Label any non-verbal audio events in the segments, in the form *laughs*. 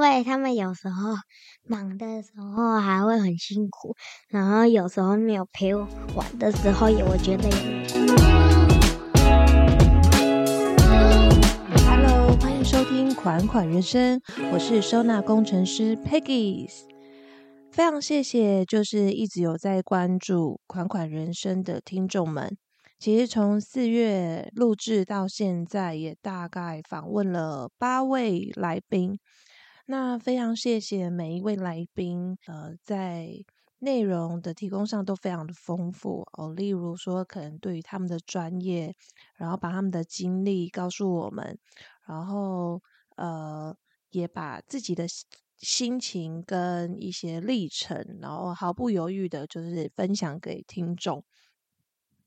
因为他们有时候忙的时候还会很辛苦，然后有时候没有陪我玩的时候，也我觉得。Hello，欢迎收听《款款人生》，我是收纳工程师 Peggy。非常谢谢，就是一直有在关注《款款人生》的听众们。其实从四月录制到现在，也大概访问了八位来宾。那非常谢谢每一位来宾，呃，在内容的提供上都非常的丰富哦。例如说，可能对于他们的专业，然后把他们的经历告诉我们，然后呃，也把自己的心情跟一些历程，然后毫不犹豫的，就是分享给听众。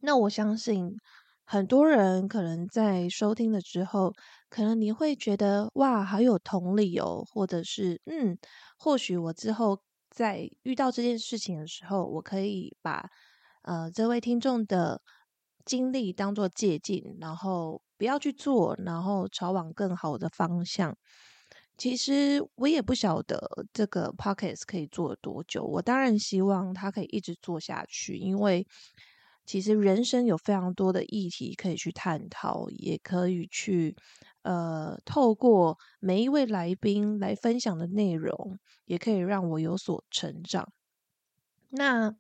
那我相信很多人可能在收听了之后，可能你会觉得哇，好有同理哦，或者是嗯，或许我之后在遇到这件事情的时候，我可以把呃这位听众的经历当做借鉴，然后不要去做，然后朝往更好的方向。其实我也不晓得这个 podcast 可以做多久，我当然希望它可以一直做下去，因为。其实人生有非常多的议题可以去探讨，也可以去呃透过每一位来宾来分享的内容，也可以让我有所成长。那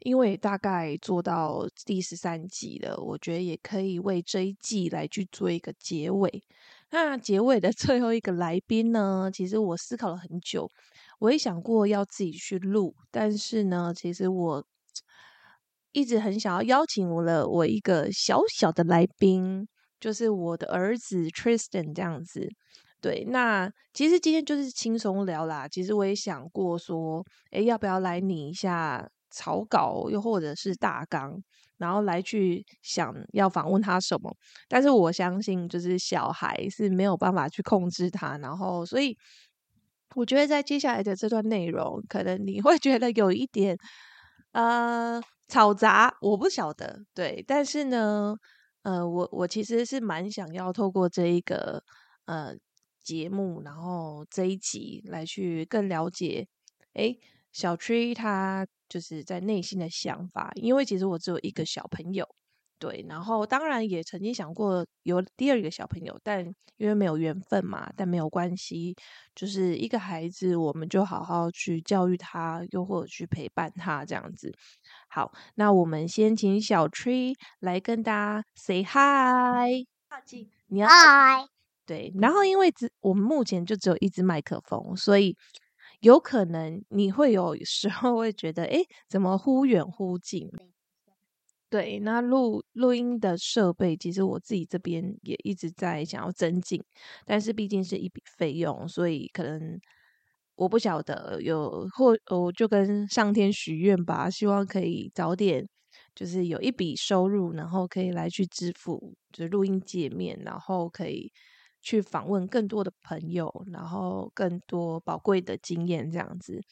因为大概做到第十三集了，我觉得也可以为这一季来去做一个结尾。那结尾的 *laughs* 最后一个来宾呢，其实我思考了很久，我也想过要自己去录，但是呢，其实我。一直很想要邀请我了我一个小小的来宾，就是我的儿子 Tristan 这样子。对，那其实今天就是轻松聊啦。其实我也想过说，哎，要不要来拟一下草稿，又或者是大纲，然后来去想要访问他什么。但是我相信，就是小孩是没有办法去控制他，然后所以我觉得在接下来的这段内容，可能你会觉得有一点呃。吵杂，我不晓得，对，但是呢，呃，我我其实是蛮想要透过这一个呃节目，然后这一集来去更了解，哎，小 tree 他就是在内心的想法，因为其实我只有一个小朋友。对，然后当然也曾经想过有第二个小朋友，但因为没有缘分嘛，但没有关系，就是一个孩子，我们就好好去教育他，又或者去陪伴他这样子。好，那我们先请小 Tree 来跟大家 say hi，靠近，你要 hi，对，然后因为只我们目前就只有一支麦克风，所以有可能你会有时候会觉得，哎，怎么忽远忽近？对，那录录音的设备，其实我自己这边也一直在想要增进，但是毕竟是一笔费用，所以可能我不晓得有或我就跟上天许愿吧，希望可以早点就是有一笔收入，然后可以来去支付就是录音界面，然后可以去访问更多的朋友，然后更多宝贵的经验这样子。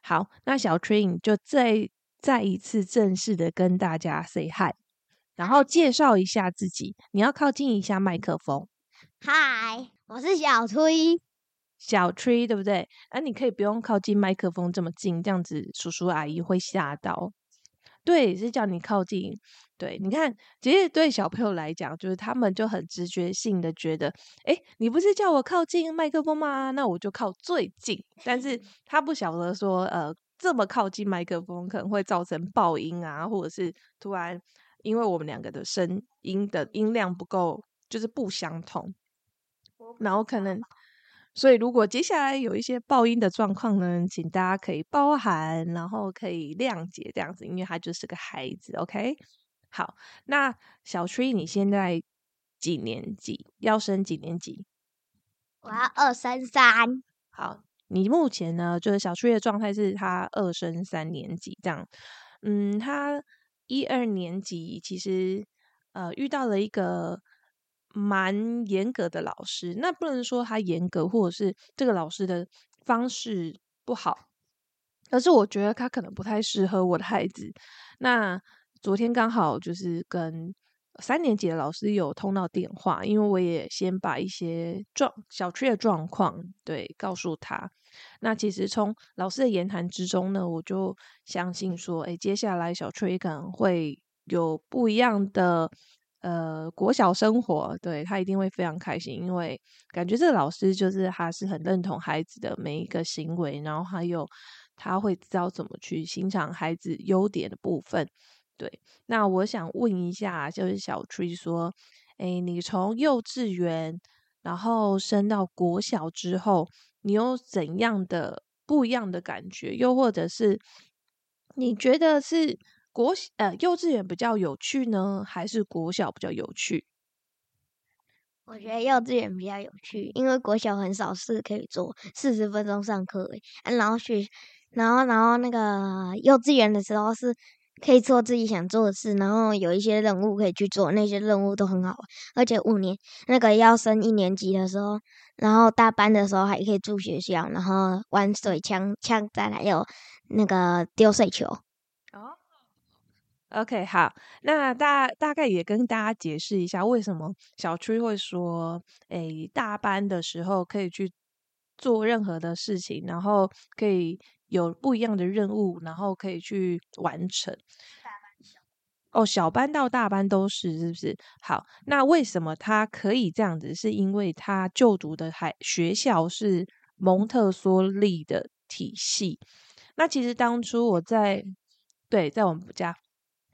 好，那小 Train 就在。再一次正式的跟大家 say hi，然后介绍一下自己。你要靠近一下麦克风。嗨，我是小崔，小崔对不对？啊，你可以不用靠近麦克风这么近，这样子叔叔阿姨会吓到。对，是叫你靠近。对，你看，其实对小朋友来讲，就是他们就很直觉性的觉得，哎，你不是叫我靠近麦克风吗？那我就靠最近。但是他不晓得说，呃。这么靠近麦克风，可能会造成爆音啊，或者是突然因为我们两个的声音的音量不够，就是不相同，然后可能，所以如果接下来有一些爆音的状况呢，请大家可以包涵，然后可以谅解这样子，因为他就是个孩子，OK？好，那小 Tree 你现在几年级？要升几年级？我要二升三。好。你目前呢，就是小初的状态是他二升三年级这样，嗯，他一二年级其实呃遇到了一个蛮严格的老师，那不能说他严格，或者是这个老师的方式不好，可是我觉得他可能不太适合我的孩子。那昨天刚好就是跟三年级的老师有通到电话，因为我也先把一些状小区的状况对告诉他。那其实从老师的言谈之中呢，我就相信说，哎，接下来小崔可能会有不一样的呃国小生活，对他一定会非常开心，因为感觉这个老师就是他是很认同孩子的每一个行为，然后还有他会知道怎么去欣赏孩子优点的部分。对，那我想问一下，就是小 tree 说，哎，你从幼稚园然后升到国小之后，你有怎样的不一样的感觉？又或者是你觉得是国呃幼稚园比较有趣呢，还是国小比较有趣？我觉得幼稚园比较有趣，因为国小很少事可以做，四十分钟上课，然后学，然后然后那个幼稚园的时候是。可以做自己想做的事，然后有一些任务可以去做，那些任务都很好玩。而且五年那个要升一年级的时候，然后大班的时候还可以住学校，然后玩水枪、枪战，还有那个丢水球。哦，OK，好，那大大概也跟大家解释一下，为什么小区会说，诶，大班的时候可以去做任何的事情，然后可以。有不一样的任务，然后可以去完成。哦，小班到大班都是，是不是？好，那为什么他可以这样子？是因为他就读的还学校是蒙特梭利的体系。那其实当初我在对，在我们家，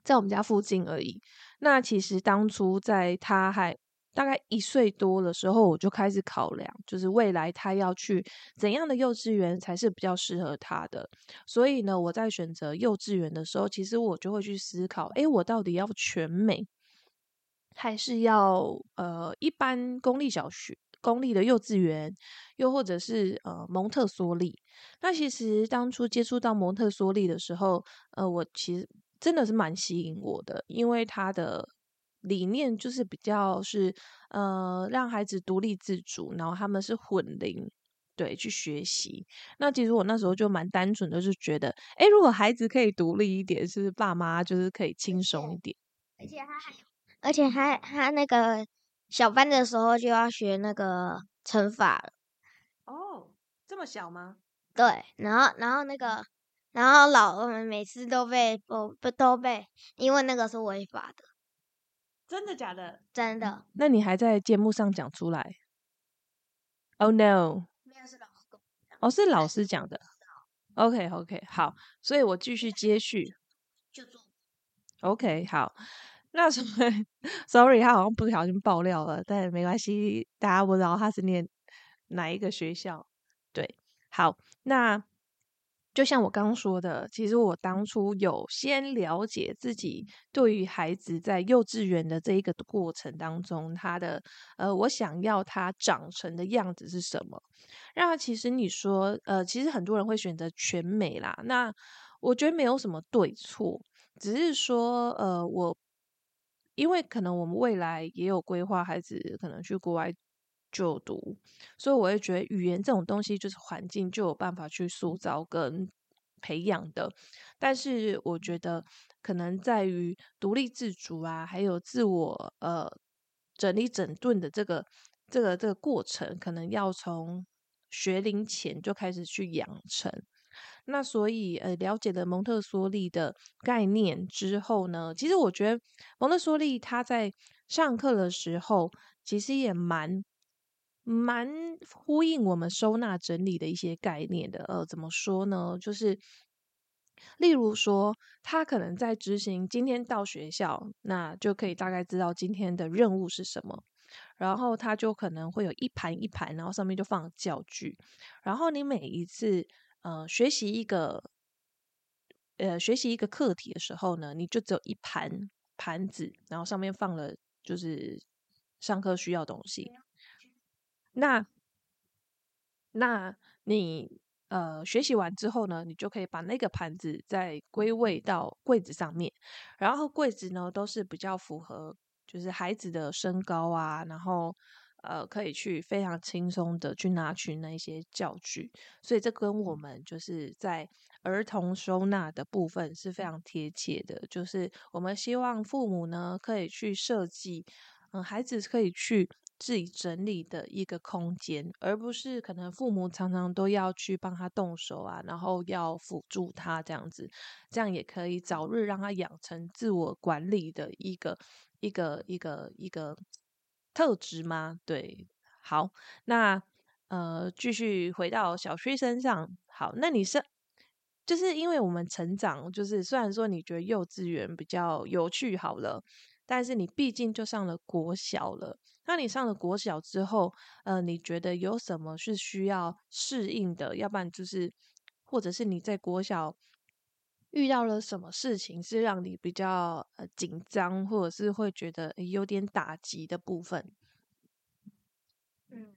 在我们家附近而已。那其实当初在他还。大概一岁多的时候，我就开始考量，就是未来他要去怎样的幼稚园才是比较适合他的。所以呢，我在选择幼稚园的时候，其实我就会去思考：哎，我到底要全美，还是要呃一般公立小学、公立的幼稚园，又或者是呃蒙特梭利？那其实当初接触到蒙特梭利的时候，呃，我其实真的是蛮吸引我的，因为他的。理念就是比较是呃让孩子独立自主，然后他们是混龄对去学习。那其实我那时候就蛮单纯的，就觉得哎，如果孩子可以独立一点，是不是爸妈就是可以轻松一点？而且他还，而且还他那个小班的时候就要学那个乘法了。哦，这么小吗？对，然后然后那个然后老我们每次都被不不都被，因为那个是违法的。真的假的？真的。那你还在节目上讲出来？Oh no！没有是老师讲。哦，是老师讲的。OK OK，好，所以我继续接续。*laughs* 就做。OK，好。那什么？Sorry，他好像不小心爆料了，但没关系，大家不知道他是念哪一个学校。对，好，那。就像我刚刚说的，其实我当初有先了解自己对于孩子在幼稚园的这一个过程当中，他的呃，我想要他长成的样子是什么。那其实你说，呃，其实很多人会选择全美啦。那我觉得没有什么对错，只是说，呃，我因为可能我们未来也有规划，孩子可能去国外。就读，所以我会觉得语言这种东西就是环境就有办法去塑造跟培养的。但是我觉得可能在于独立自主啊，还有自我呃整理整顿的这个这个这个过程，可能要从学龄前就开始去养成。那所以呃了解了蒙特梭利的概念之后呢，其实我觉得蒙特梭利他在上课的时候其实也蛮。蛮呼应我们收纳整理的一些概念的，呃，怎么说呢？就是例如说，他可能在执行今天到学校，那就可以大概知道今天的任务是什么，然后他就可能会有一盘一盘，然后上面就放教具，然后你每一次呃学习一个呃学习一个课题的时候呢，你就只有一盘盘子，然后上面放了就是上课需要东西。那，那你呃学习完之后呢，你就可以把那个盘子再归位到柜子上面，然后柜子呢都是比较符合就是孩子的身高啊，然后呃，可以去非常轻松的去拿取那些教具，所以这跟我们就是在儿童收纳的部分是非常贴切的。就是我们希望父母呢可以去设计，嗯，孩子可以去自己整理的一个空间，而不是可能父母常常都要去帮他动手啊，然后要辅助他这样子，这样也可以早日让他养成自我管理的一个一个一个一个。特质吗？对，好，那呃，继续回到小崔身上。好，那你是就是因为我们成长，就是虽然说你觉得幼稚园比较有趣，好了，但是你毕竟就上了国小了。那你上了国小之后，呃，你觉得有什么是需要适应的？要不然就是，或者是你在国小遇到了什么事情是让你比较呃紧张，或者是会觉得有点打击的部分？嗯，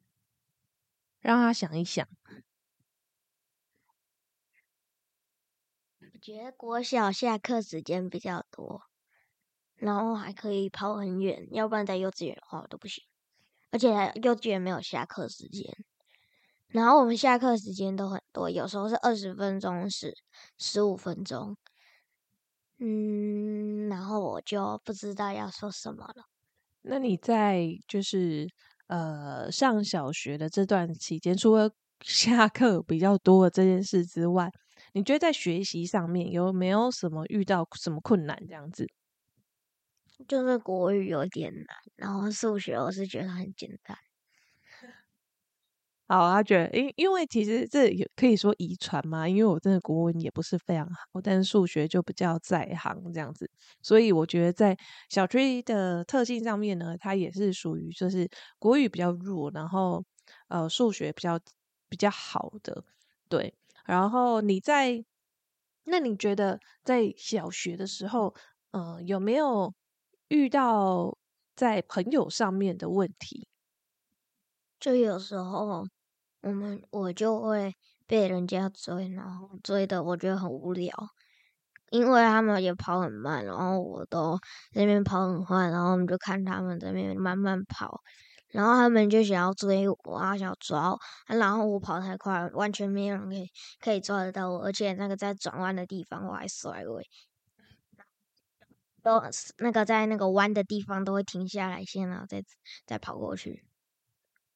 让他想一想。我觉得国小下课时间比较多，然后还可以跑很远，要不然在幼稚园的话都不行。而且幼稚园没有下课时间。然后我们下课时间都很多，有时候是二十分钟，是十五分钟。嗯，然后我就不知道要说什么了。那你在就是呃上小学的这段期间，除了 *laughs* 下课比较多的这件事之外，你觉得在学习上面有没有什么遇到什么困难？这样子，就是国语有点难，然后数学我是觉得很简单。*laughs* 好，他觉得，因因为其实这也可以说遗传嘛，因为我真的国文也不是非常好，但是数学就比较在行这样子，所以我觉得在小 T 的特性上面呢，它也是属于就是国语比较弱，然后呃数学比较比较好的，对。然后你在那你觉得在小学的时候，呃有没有遇到在朋友上面的问题？就有时候，我们我就会被人家追，然后追的我觉得很无聊，因为他们也跑很慢，然后我都那边跑很快，然后我们就看他们这边慢慢跑，然后他们就想要追我，想要抓，然后我跑太快，完全没有人可以可以抓得到我，而且那个在转弯的地方我还甩尾，都那个在那个弯的地方都会停下来先，然后再再跑过去。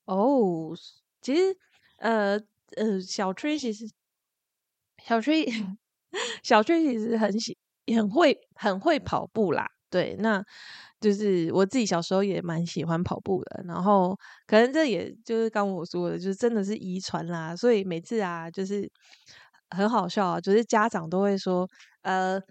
哦，其实，呃呃，小崔其实，小崔 *laughs* 小崔其实很喜很会很会跑步啦。对，那就是我自己小时候也蛮喜欢跑步的。然后，可能这也就是刚我说的，就是真的是遗传啦。所以每次啊，就是很好笑啊，就是家长都会说，呃，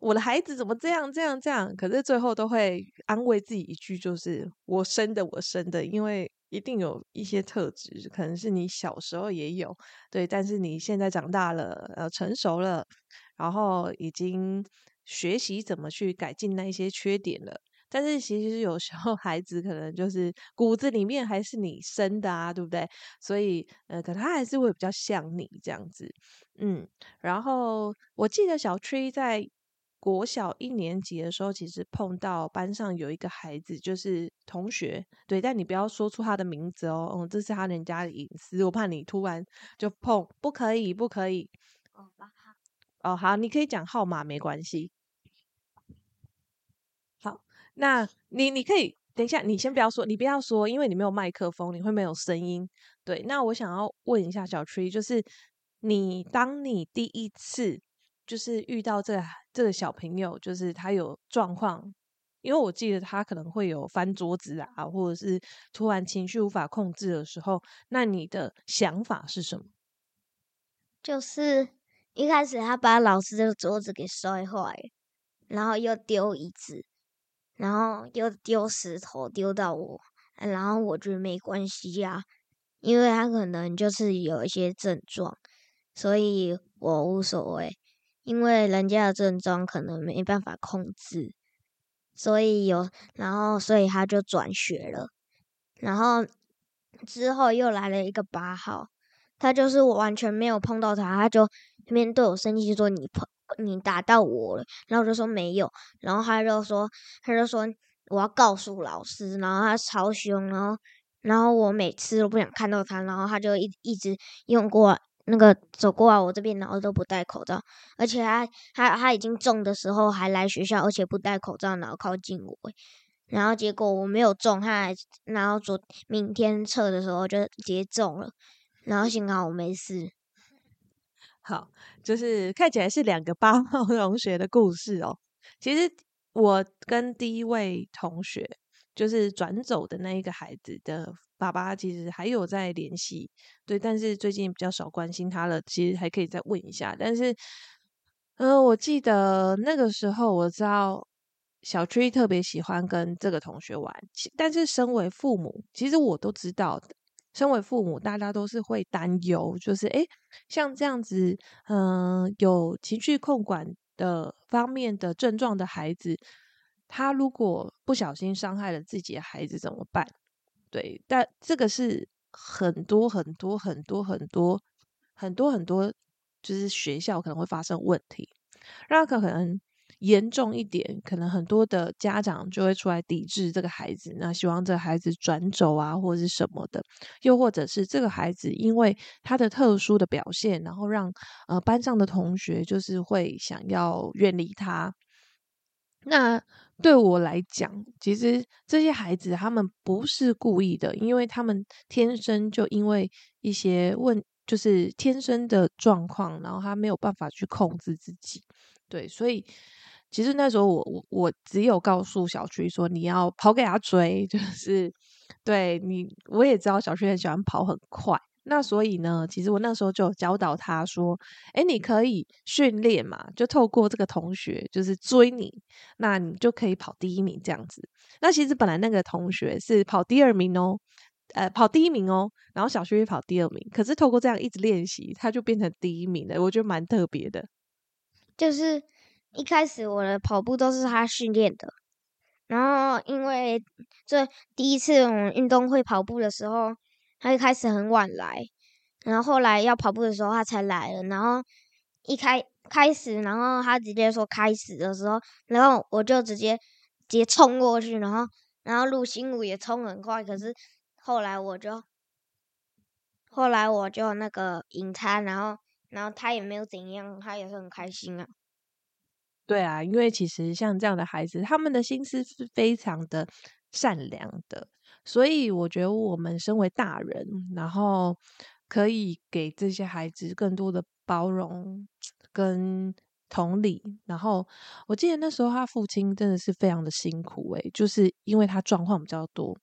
我的孩子怎么这样这样这样？可是最后都会安慰自己一句，就是我生的，我生的，因为。一定有一些特质，可能是你小时候也有，对，但是你现在长大了，呃，成熟了，然后已经学习怎么去改进那一些缺点了。但是其实有时候孩子可能就是骨子里面还是你生的啊，对不对？所以呃，可能他还是会比较像你这样子，嗯。然后我记得小崔在。国小一年级的时候，其实碰到班上有一个孩子，就是同学，对，但你不要说出他的名字哦，嗯，这是他人家的隐私，我怕你突然就碰，不可以，不可以。哦，好，哦，好，你可以讲号码，没关系。好，那你你可以等一下，你先不要说，你不要说，因为你没有麦克风，你会没有声音。对，那我想要问一下小 Tree，就是你当你第一次。就是遇到这这个小朋友，就是他有状况，因为我记得他可能会有翻桌子啊，或者是突然情绪无法控制的时候，那你的想法是什么？就是一开始他把老师的桌子给摔坏，然后又丢椅子，然后又丢石头丢到我，然后我觉得没关系呀，因为他可能就是有一些症状，所以我无所谓。因为人家的症状可能没办法控制，所以有，然后所以他就转学了。然后之后又来了一个八号，他就是完全没有碰到他，他就面对我生气说：“你碰，你打到我了。”然后我就说没有，然后他就说，他就说我要告诉老师，然后他超凶，然后然后我每次都不想看到他，然后他就一一直用过那个走过来我这边，然后都不戴口罩，而且他他他已经中的时候还来学校，而且不戴口罩，然后靠近我，然后结果我没有中，他还然后昨明天测的时候就直接中了，然后幸好我没事。*laughs* 好，就是看起来是两个八号 *laughs* 同学的故事哦。其实我跟第一位同学，就是转走的那一个孩子的爸爸，其实还有在联系，对，但是最近比较少关心他了。其实还可以再问一下，但是，呃，我记得那个时候我知道小崔特别喜欢跟这个同学玩，但是身为父母，其实我都知道的。身为父母，大家都是会担忧，就是诶，像这样子，嗯，有情绪控管的方面的症状的孩子，他如果不小心伤害了自己的孩子怎么办？对，但这个是很多很多很多很多很多很多，就是学校可能会发生问题，让可能。严重一点，可能很多的家长就会出来抵制这个孩子，那希望这个孩子转走啊，或者是什么的，又或者是这个孩子因为他的特殊的表现，然后让呃班上的同学就是会想要远离他。那对我来讲，其实这些孩子他们不是故意的，因为他们天生就因为一些问，就是天生的状况，然后他没有办法去控制自己，对，所以。其实那时候我我我只有告诉小区说你要跑给他追，*laughs* 就是对你我也知道小区很喜欢跑很快，那所以呢，其实我那时候就教导他说，哎，你可以训练嘛，就透过这个同学就是追你，那你就可以跑第一名这样子。那其实本来那个同学是跑第二名哦，呃，跑第一名哦，然后小区跑第二名，可是透过这样一直练习，他就变成第一名了，我觉得蛮特别的，就是。一开始我的跑步都是他训练的，然后因为这第一次我们运动会跑步的时候，他一开始很晚来，然后后来要跑步的时候他才来了，然后一开开始，然后他直接说开始的时候，然后我就直接直接冲过去，然后然后陆星武也冲很快，可是后来我就后来我就那个赢他，然后然后他也没有怎样，他也是很开心啊。对啊，因为其实像这样的孩子，他们的心思是非常的善良的，所以我觉得我们身为大人，然后可以给这些孩子更多的包容跟同理。然后我记得那时候他父亲真的是非常的辛苦，诶，就是因为他状况比较多。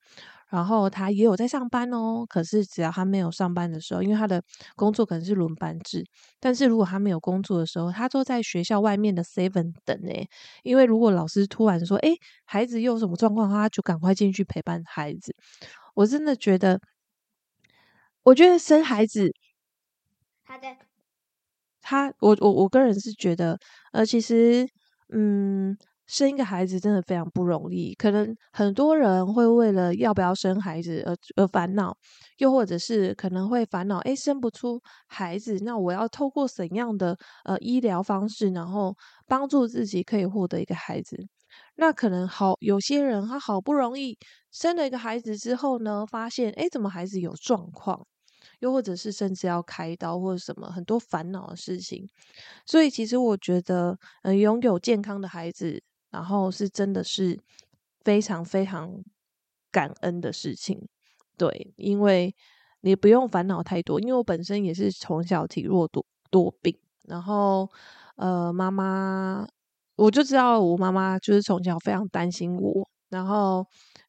然后他也有在上班哦，可是只要他没有上班的时候，因为他的工作可能是轮班制，但是如果他没有工作的时候，他都在学校外面的 seven 等诶，因为如果老师突然说，哎，孩子又有什么状况，他就赶快进去陪伴孩子。我真的觉得，我觉得生孩子，他的，他，我我我个人是觉得，呃，其实，嗯。生一个孩子真的非常不容易，可能很多人会为了要不要生孩子而而烦恼，又或者是可能会烦恼，哎，生不出孩子，那我要透过怎样的呃医疗方式，然后帮助自己可以获得一个孩子？那可能好，有些人他好不容易生了一个孩子之后呢，发现哎，怎么孩子有状况？又或者是甚至要开刀或者什么，很多烦恼的事情。所以其实我觉得，呃，拥有健康的孩子。然后是真的是非常非常感恩的事情，对，因为你不用烦恼太多。因为我本身也是从小体弱多多病，然后呃，妈妈我就知道我妈妈就是从小非常担心我，然后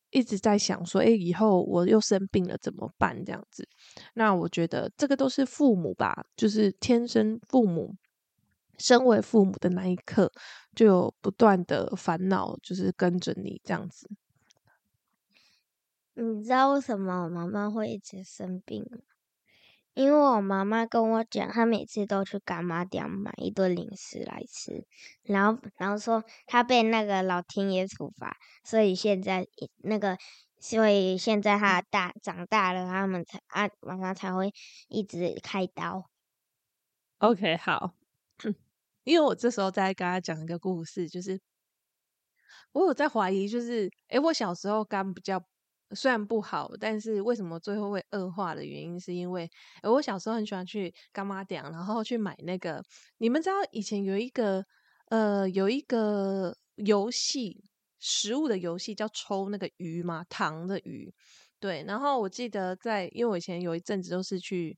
一直在想说，哎，以后我又生病了怎么办？这样子，那我觉得这个都是父母吧，就是天生父母。身为父母的那一刻，就有不断的烦恼，就是跟着你这样子。你知道为什么我妈妈会一直生病吗？因为我妈妈跟我讲，她每次都去干妈店买一堆零食来吃，然后然后说她被那个老天爷处罚，所以现在那个，所以现在她大长大了，他们才啊妈妈才会一直开刀。OK，好。因为我这时候在跟他讲一个故事，就是我有在怀疑，就是诶我小时候肝比较虽然不好，但是为什么最后会恶化的原因，是因为我小时候很喜欢去干妈店，然后去买那个。你们知道以前有一个呃有一个游戏，食物的游戏叫抽那个鱼嘛，糖的鱼。对，然后我记得在，因为我以前有一阵子都是去。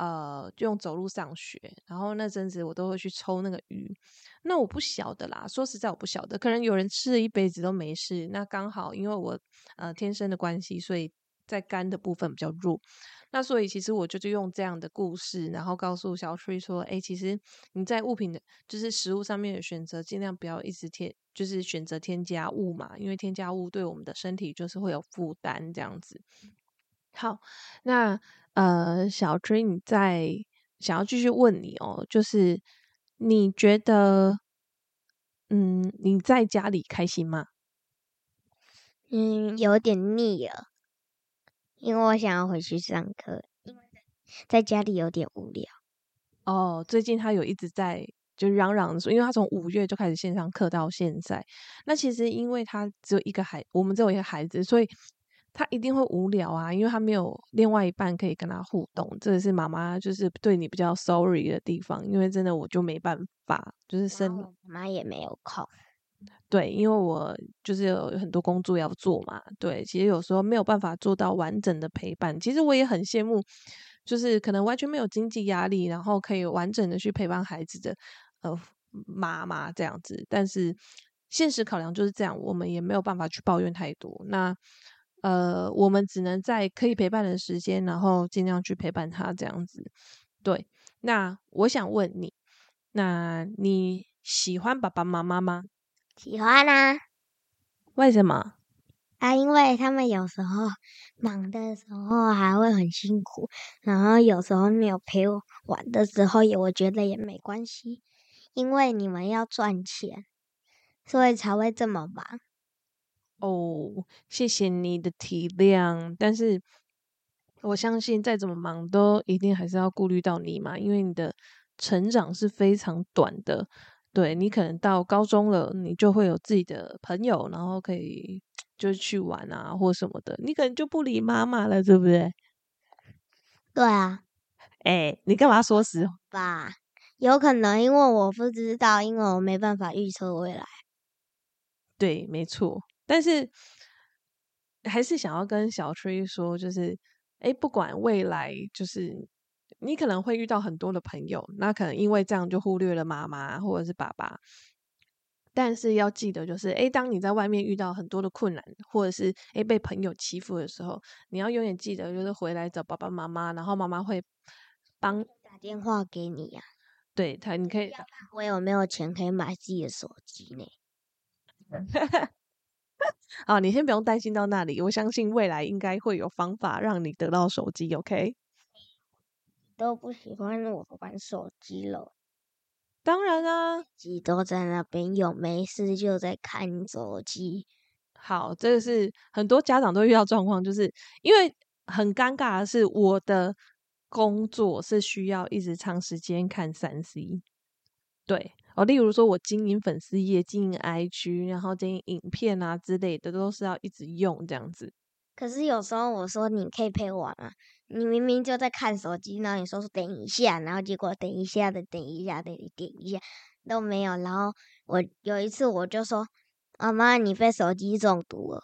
呃，用走路上学，然后那阵子我都会去抽那个鱼。那我不晓得啦，说实在我不晓得，可能有人吃了一辈子都没事。那刚好因为我呃天生的关系，所以在肝的部分比较弱。那所以其实我就是用这样的故事，然后告诉小翠说：，哎，其实你在物品的，就是食物上面的选择，尽量不要一直添，就是选择添加物嘛，因为添加物对我们的身体就是会有负担这样子。好，那。呃，小追，你在想要继续问你哦，就是你觉得，嗯，你在家里开心吗？嗯，有点腻了，因为我想要回去上课，因为在家里有点无聊。哦，最近他有一直在就嚷嚷说，因为他从五月就开始线上课到现在，那其实因为他只有一个孩，我们只有一个孩子，所以。他一定会无聊啊，因为他没有另外一半可以跟他互动。这个是妈妈就是对你比较 sorry 的地方，因为真的我就没办法，就是生妈也没有空。对，因为我就是有很多工作要做嘛。对，其实有时候没有办法做到完整的陪伴。其实我也很羡慕，就是可能完全没有经济压力，然后可以完整的去陪伴孩子的呃妈妈这样子。但是现实考量就是这样，我们也没有办法去抱怨太多。那。呃，我们只能在可以陪伴的时间，然后尽量去陪伴他这样子。对，那我想问你，那你喜欢爸爸妈妈吗？喜欢啊。为什么？啊，因为他们有时候忙的时候还会很辛苦，然后有时候没有陪我玩的时候，也我觉得也没关系，因为你们要赚钱，所以才会这么忙。哦，谢谢你的体谅，但是我相信再怎么忙，都一定还是要顾虑到你嘛，因为你的成长是非常短的。对你可能到高中了，你就会有自己的朋友，然后可以就去玩啊，或什么的，你可能就不理妈妈了，对不对？对啊，哎，你干嘛说实话？有可能，因为我不知道，因为我没办法预测未来。对，没错。但是还是想要跟小崔说，就是哎，不管未来，就是你可能会遇到很多的朋友，那可能因为这样就忽略了妈妈或者是爸爸。但是要记得，就是哎，当你在外面遇到很多的困难，或者是哎被朋友欺负的时候，你要永远记得，就是回来找爸爸妈妈，然后妈妈会帮打电话给你呀。对他，你可以。我有没有钱可以买自己的手机呢？*laughs* 好，你先不用担心到那里，我相信未来应该会有方法让你得到手机。OK？都不喜欢我玩手机了。当然啊，机都在那边有没事就在看手机。好，这个是很多家长都遇到状况，就是因为很尴尬的是，我的工作是需要一直长时间看三 C。对。哦，例如说，我经营粉丝页、经营 IG，然后经营影片啊之类的，都是要一直用这样子。可是有时候我说你可以陪我吗，你明明就在看手机，然后你说等一下，然后结果等一下的等一下的等一下都没有。然后我有一次我就说：“妈妈，你被手机中毒了。”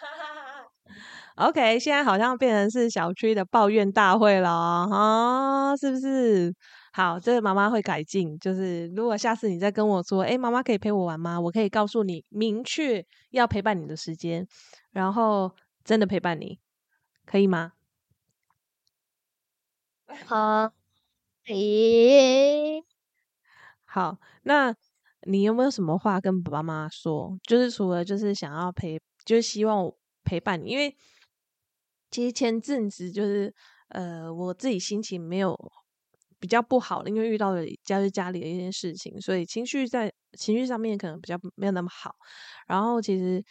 *laughs* OK，现在好像变成是小区的抱怨大会了啊，是不是？好，这个妈妈会改进。就是如果下次你再跟我说，哎，妈妈可以陪我玩吗？我可以告诉你，明确要陪伴你的时间，然后真的陪伴你，可以吗？好，咦，好，那你有没有什么话跟爸爸妈妈说？就是除了就是想要陪，就是希望陪伴你，因为其实前阵子就是呃，我自己心情没有。比较不好的，因为遇到了家是家里的一件事情，所以情绪在情绪上面可能比较没有那么好。然后其实，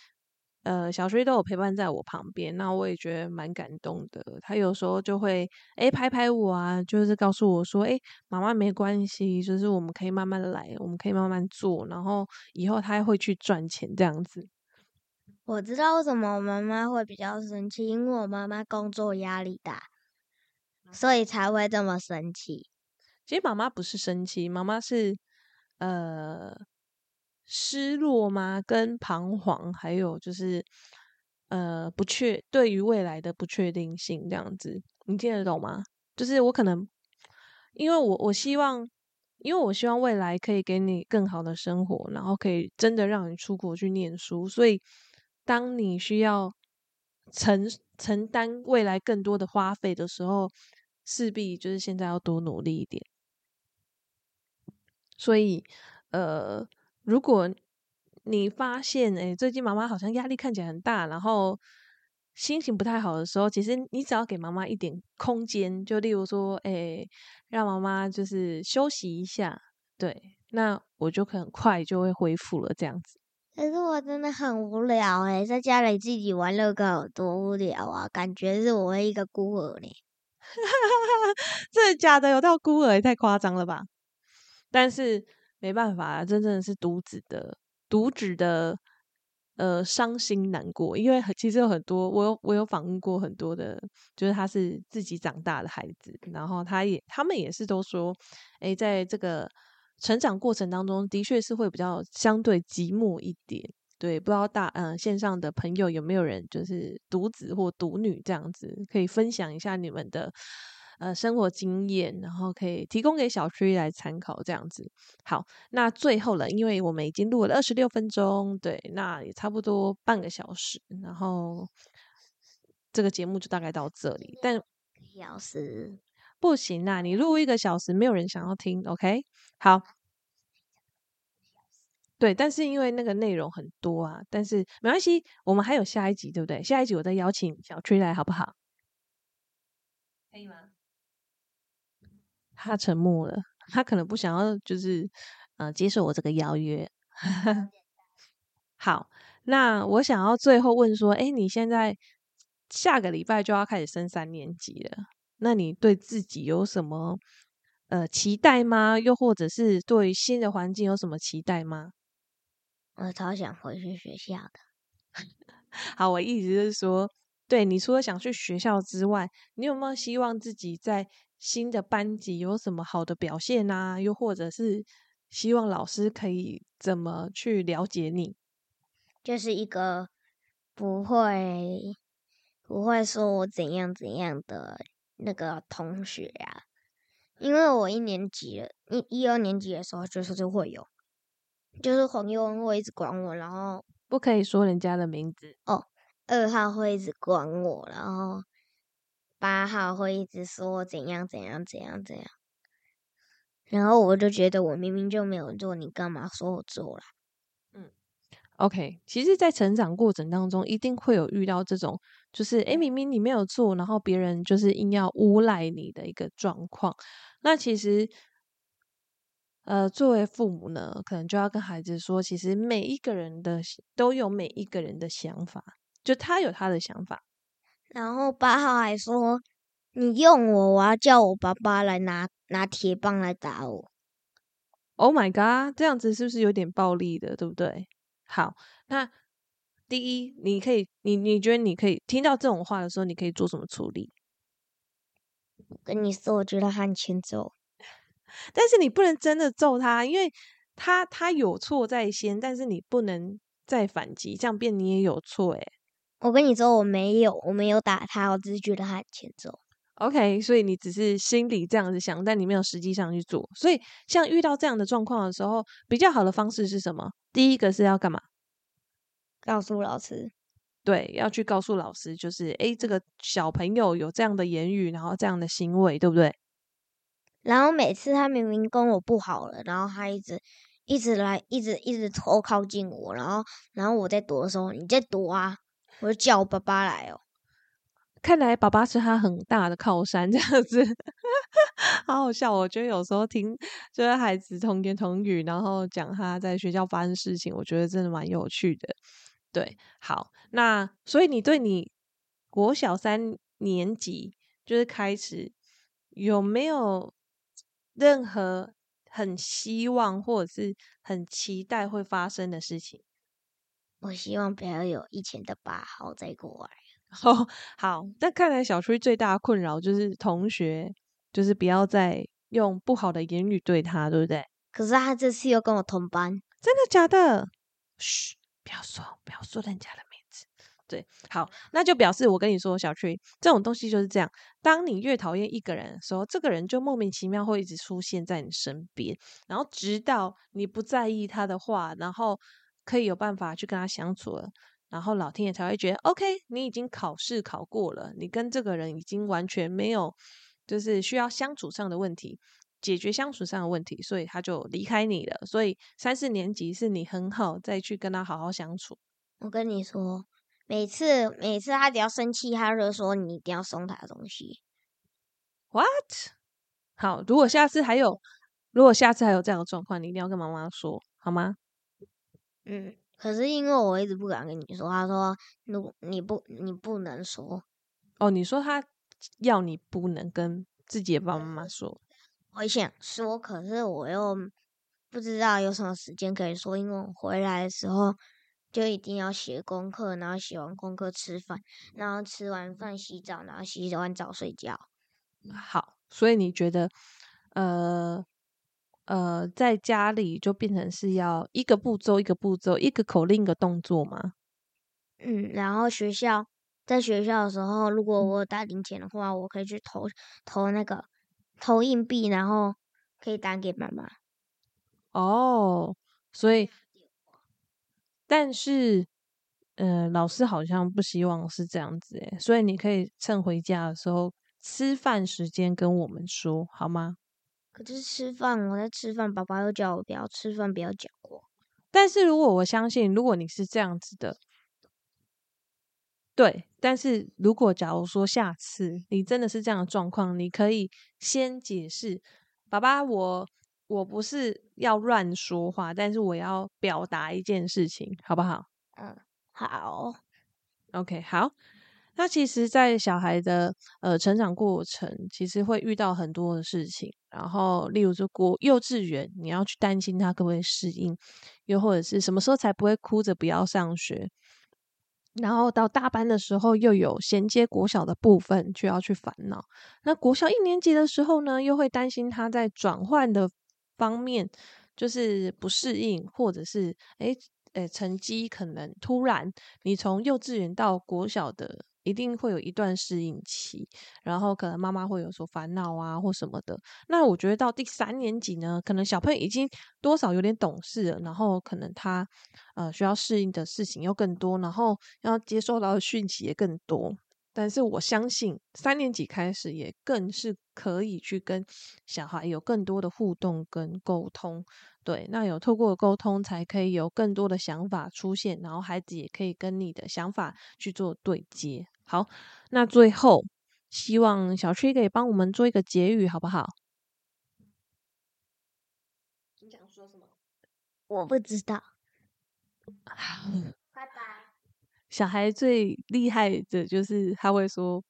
呃，小崔都有陪伴在我旁边，那我也觉得蛮感动的。他有时候就会哎拍拍我啊，就是告诉我说，哎，妈妈没关系，就是我们可以慢慢来，我们可以慢慢做，然后以后他会去赚钱这样子。我知道为什么我妈妈会比较生气，因为我妈妈工作压力大，所以才会这么生气。其实妈妈不是生气，妈妈是呃失落吗？跟彷徨，还有就是呃不确对于未来的不确定性这样子，你听得懂吗？就是我可能因为我我希望，因为我希望未来可以给你更好的生活，然后可以真的让你出国去念书，所以当你需要承承担未来更多的花费的时候，势必就是现在要多努力一点。所以，呃，如果你发现，哎，最近妈妈好像压力看起来很大，然后心情不太好的时候，其实你只要给妈妈一点空间，就例如说，哎，让妈妈就是休息一下，对，那我就很快就会恢复了，这样子。可是我真的很无聊哎，在家里自己玩乐高有多无聊啊！感觉是我一个孤儿呢。*laughs* 真的假的？有到孤儿也太夸张了吧？但是没办法，真正是独子的独子的呃伤心难过，因为其实有很多我有我有访问过很多的，就是他是自己长大的孩子，然后他也他们也是都说，哎，在这个成长过程当中的确是会比较相对寂寞一点。对，不知道大嗯线上的朋友有没有人就是独子或独女这样子，可以分享一下你们的。呃，生活经验，然后可以提供给小区来参考，这样子。好，那最后了，因为我们已经录了二十六分钟，对，那也差不多半个小时，然后这个节目就大概到这里。但小时不行啊，你录一个小时，没有人想要听。OK，好，对，但是因为那个内容很多啊，但是没关系，我们还有下一集，对不对？下一集我再邀请小区来，好不好？可以吗？他沉默了，他可能不想要，就是呃接受我这个邀约。好，那我想要最后问说，哎，你现在下个礼拜就要开始升三年级了，那你对自己有什么呃期待吗？又或者是对新的环境有什么期待吗？我超想回去学校的。*laughs* 好，我意思是说，对你除了想去学校之外，你有没有希望自己在？新的班级有什么好的表现啊？又或者是希望老师可以怎么去了解你？就是一个不会不会说我怎样怎样的那个同学啊。因为我一年级了，一一二年级的时候就是就会有，就是黄佑恩会一直管我，然后不可以说人家的名字哦。二号会一直管我，然后。八号会一直说怎样怎样怎样怎样，然后我就觉得我明明就没有做，你干嘛说我做了？嗯，OK，其实，在成长过程当中，一定会有遇到这种，就是诶，明明你没有做，然后别人就是硬要诬赖你的一个状况。那其实，呃，作为父母呢，可能就要跟孩子说，其实每一个人的都有每一个人的想法，就他有他的想法。然后八号还说：“你用我，我要叫我爸爸来拿拿铁棒来打我。” Oh my god，这样子是不是有点暴力的，对不对？好，那第一，你可以，你你觉得你可以听到这种话的时候，你可以做什么处理？跟你说，我觉得很欠揍，*laughs* 但是你不能真的揍他，因为他他有错在先，但是你不能再反击，这样变你也有错，诶我跟你说，我没有，我没有打他，我只是觉得他很欠揍。OK，所以你只是心里这样子想，但你没有实际上去做。所以，像遇到这样的状况的时候，比较好的方式是什么？第一个是要干嘛？告诉老师。对，要去告诉老师，就是诶，这个小朋友有这样的言语，然后这样的行为，对不对？然后每次他明明跟我不好了，然后他一直一直来，一直一直偷靠近我，然后然后我在躲的时候，你在躲啊。我就叫我爸爸来哦，看来爸爸是他很大的靠山，这样子，*laughs* 好好笑。我觉得有时候听就是孩子童言童语，然后讲他在学校发生事情，我觉得真的蛮有趣的。对，好，那所以你对你国小三年级就是开始有没有任何很希望或者是很期待会发生的事情？我希望不要有以前的八号再过来。*laughs* 哦，好，但看来小崔最大的困扰就是同学，就是不要再用不好的言语对他，对不对？可是他这次又跟我同班，真的假的？嘘，不要说，不要说人家的名字。对，好，那就表示我跟你说，小崔这种东西就是这样。当你越讨厌一个人的时候，这个人就莫名其妙会一直出现在你身边，然后直到你不在意他的话，然后可以有办法去跟他相处了。然后老天爷才会觉得，OK，你已经考试考过了，你跟这个人已经完全没有就是需要相处上的问题，解决相处上的问题，所以他就离开你了。所以三四年级是你很好再去跟他好好相处。我跟你说，每次每次他只要生气，他就说你一定要送他的东西。What？好，如果下次还有，如果下次还有这样的状况，你一定要跟妈妈说，好吗？嗯，可是因为我一直不敢跟你说，他说如果你不你不能说，哦，你说他要你不能跟自己的爸爸妈妈说，我想说，可是我又不知道有什么时间可以说，因为我回来的时候就一定要写功课，然后写完功课吃饭，然后吃完饭洗澡，然后洗完澡睡觉。好，所以你觉得，呃呃，在家里就变成是要一个步骤一个步骤，一个口令一个动作吗？嗯，然后学校在学校的时候，如果我有带零钱的话，我可以去投投那个投硬币，然后可以打给妈妈。哦，所以，但是，呃，老师好像不希望是这样子诶，所以你可以趁回家的时候吃饭时间跟我们说好吗？可是吃饭，我在吃饭，爸爸又叫我不要吃饭，不要讲话。但是如果我相信，如果你是这样子的，对，但是如果假如说下次你真的是这样的状况，你可以先解释，爸爸，我我不是要乱说话，但是我要表达一件事情，好不好？嗯，好，OK，好。那其实，在小孩的呃成长过程，其实会遇到很多的事情。然后，例如说国幼稚园，你要去担心他可不可以适应，又或者是什么时候才不会哭着不要上学。然后到大班的时候，又有衔接国小的部分，就要去烦恼。那国小一年级的时候呢，又会担心他在转换的方面就是不适应，或者是诶诶成绩可能突然你从幼稚园到国小的。一定会有一段适应期，然后可能妈妈会有所烦恼啊，或什么的。那我觉得到第三年级呢，可能小朋友已经多少有点懂事了，然后可能他呃需要适应的事情又更多，然后要接受到的讯息也更多。但是我相信三年级开始也更是可以去跟小孩有更多的互动跟沟通。对，那有透过沟通，才可以有更多的想法出现，然后孩子也可以跟你的想法去做对接。好，那最后希望小区可以帮我们做一个结语，好不好？你想说什么？我不知道。好，拜拜。小孩最厉害的就是他会说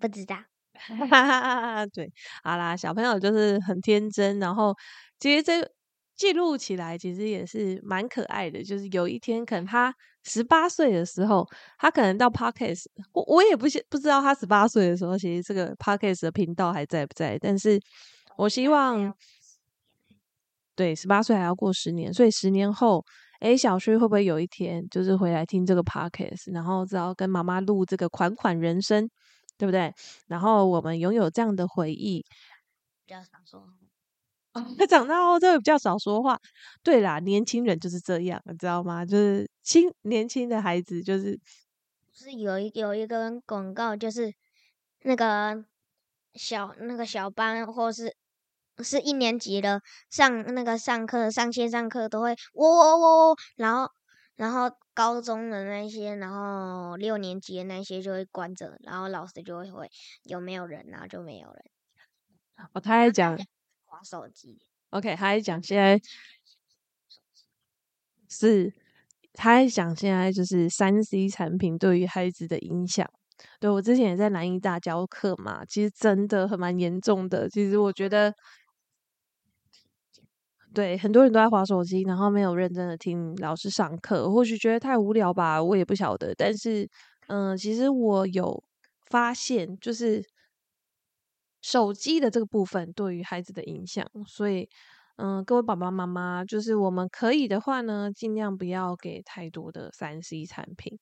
不知道。哈哈哈对，好啦，小朋友就是很天真，然后其实这记录起来其实也是蛮可爱的。就是有一天，可能他十八岁的时候，他可能到 Podcast，我我也不不知道他十八岁的时候，其实这个 Podcast 的频道还在不在。但是我希望，对，十八岁还要过十年，所以十年后，诶，小旭会不会有一天就是回来听这个 Podcast，然后只要跟妈妈录这个款款人生？对不对？然后我们拥有这样的回忆，比较少说他长大后就会比较少说话。对啦，年轻人就是这样，你知道吗？就是轻年轻的孩子，就是是有一有一个广告，就是那个小那个小班或是是一年级的上那个上课上线上课都会喔喔喔喔，然后然后。高中的那些，然后六年级的那些就会关着，然后老师就会会有没有人，然后就没有人。哦，他还讲 *laughs* 划手机。OK，他还讲现在是他还讲现在就是三 C 产品对于孩子的影响。对我之前也在南医大教课嘛，其实真的很蛮严重的。其实我觉得。对，很多人都在划手机，然后没有认真的听老师上课，或许觉得太无聊吧，我也不晓得。但是，嗯，其实我有发现，就是手机的这个部分对于孩子的影响，所以，嗯，各位爸爸妈妈，就是我们可以的话呢，尽量不要给太多的三 C 产品，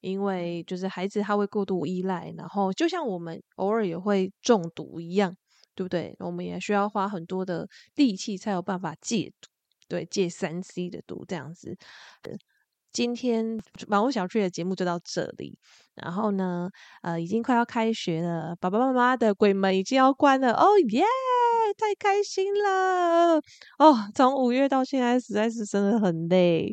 因为就是孩子他会过度依赖，然后就像我们偶尔也会中毒一样。对不对？我们也需要花很多的力气才有办法戒毒，对，戒三 C 的毒这样子。今天网络小区的节目就到这里，然后呢，呃，已经快要开学了，爸爸妈妈的鬼门已经要关了，哦耶，太开心了！哦，从五月到现在实在是真的很累，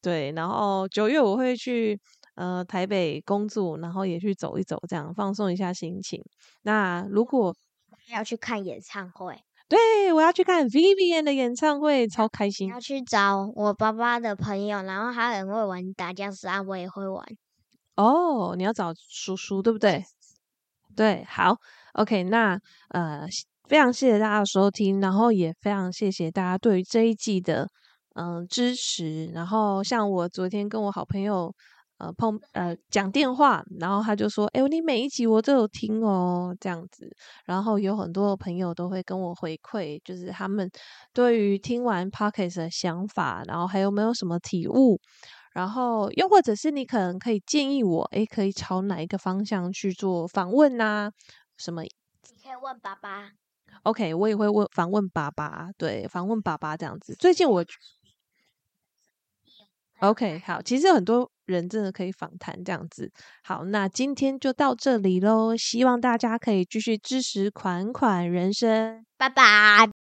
对，然后九月我会去呃台北工作，然后也去走一走，这样放松一下心情。那如果要去看演唱会，对我要去看 Vivian 的演唱会，超开心。要去找我爸爸的朋友，然后他很会玩打僵尸啊，我也会玩。哦，你要找叔叔对不对？对，好，OK，那呃，非常谢谢大家的收听，然后也非常谢谢大家对于这一季的嗯支持。然后像我昨天跟我好朋友。呃，碰呃讲电话，然后他就说：“哎，你每一集我都有听哦，这样子。”然后有很多朋友都会跟我回馈，就是他们对于听完 podcast 的想法，然后还有没有什么体悟，然后又或者是你可能可以建议我，哎，可以朝哪一个方向去做访问呐？什么？你可以问爸爸。OK，我也会问访问爸爸，对，访问爸爸这样子。最近我。OK，好，其实很多人真的可以访谈这样子。好，那今天就到这里喽，希望大家可以继续支持款款人生，拜拜。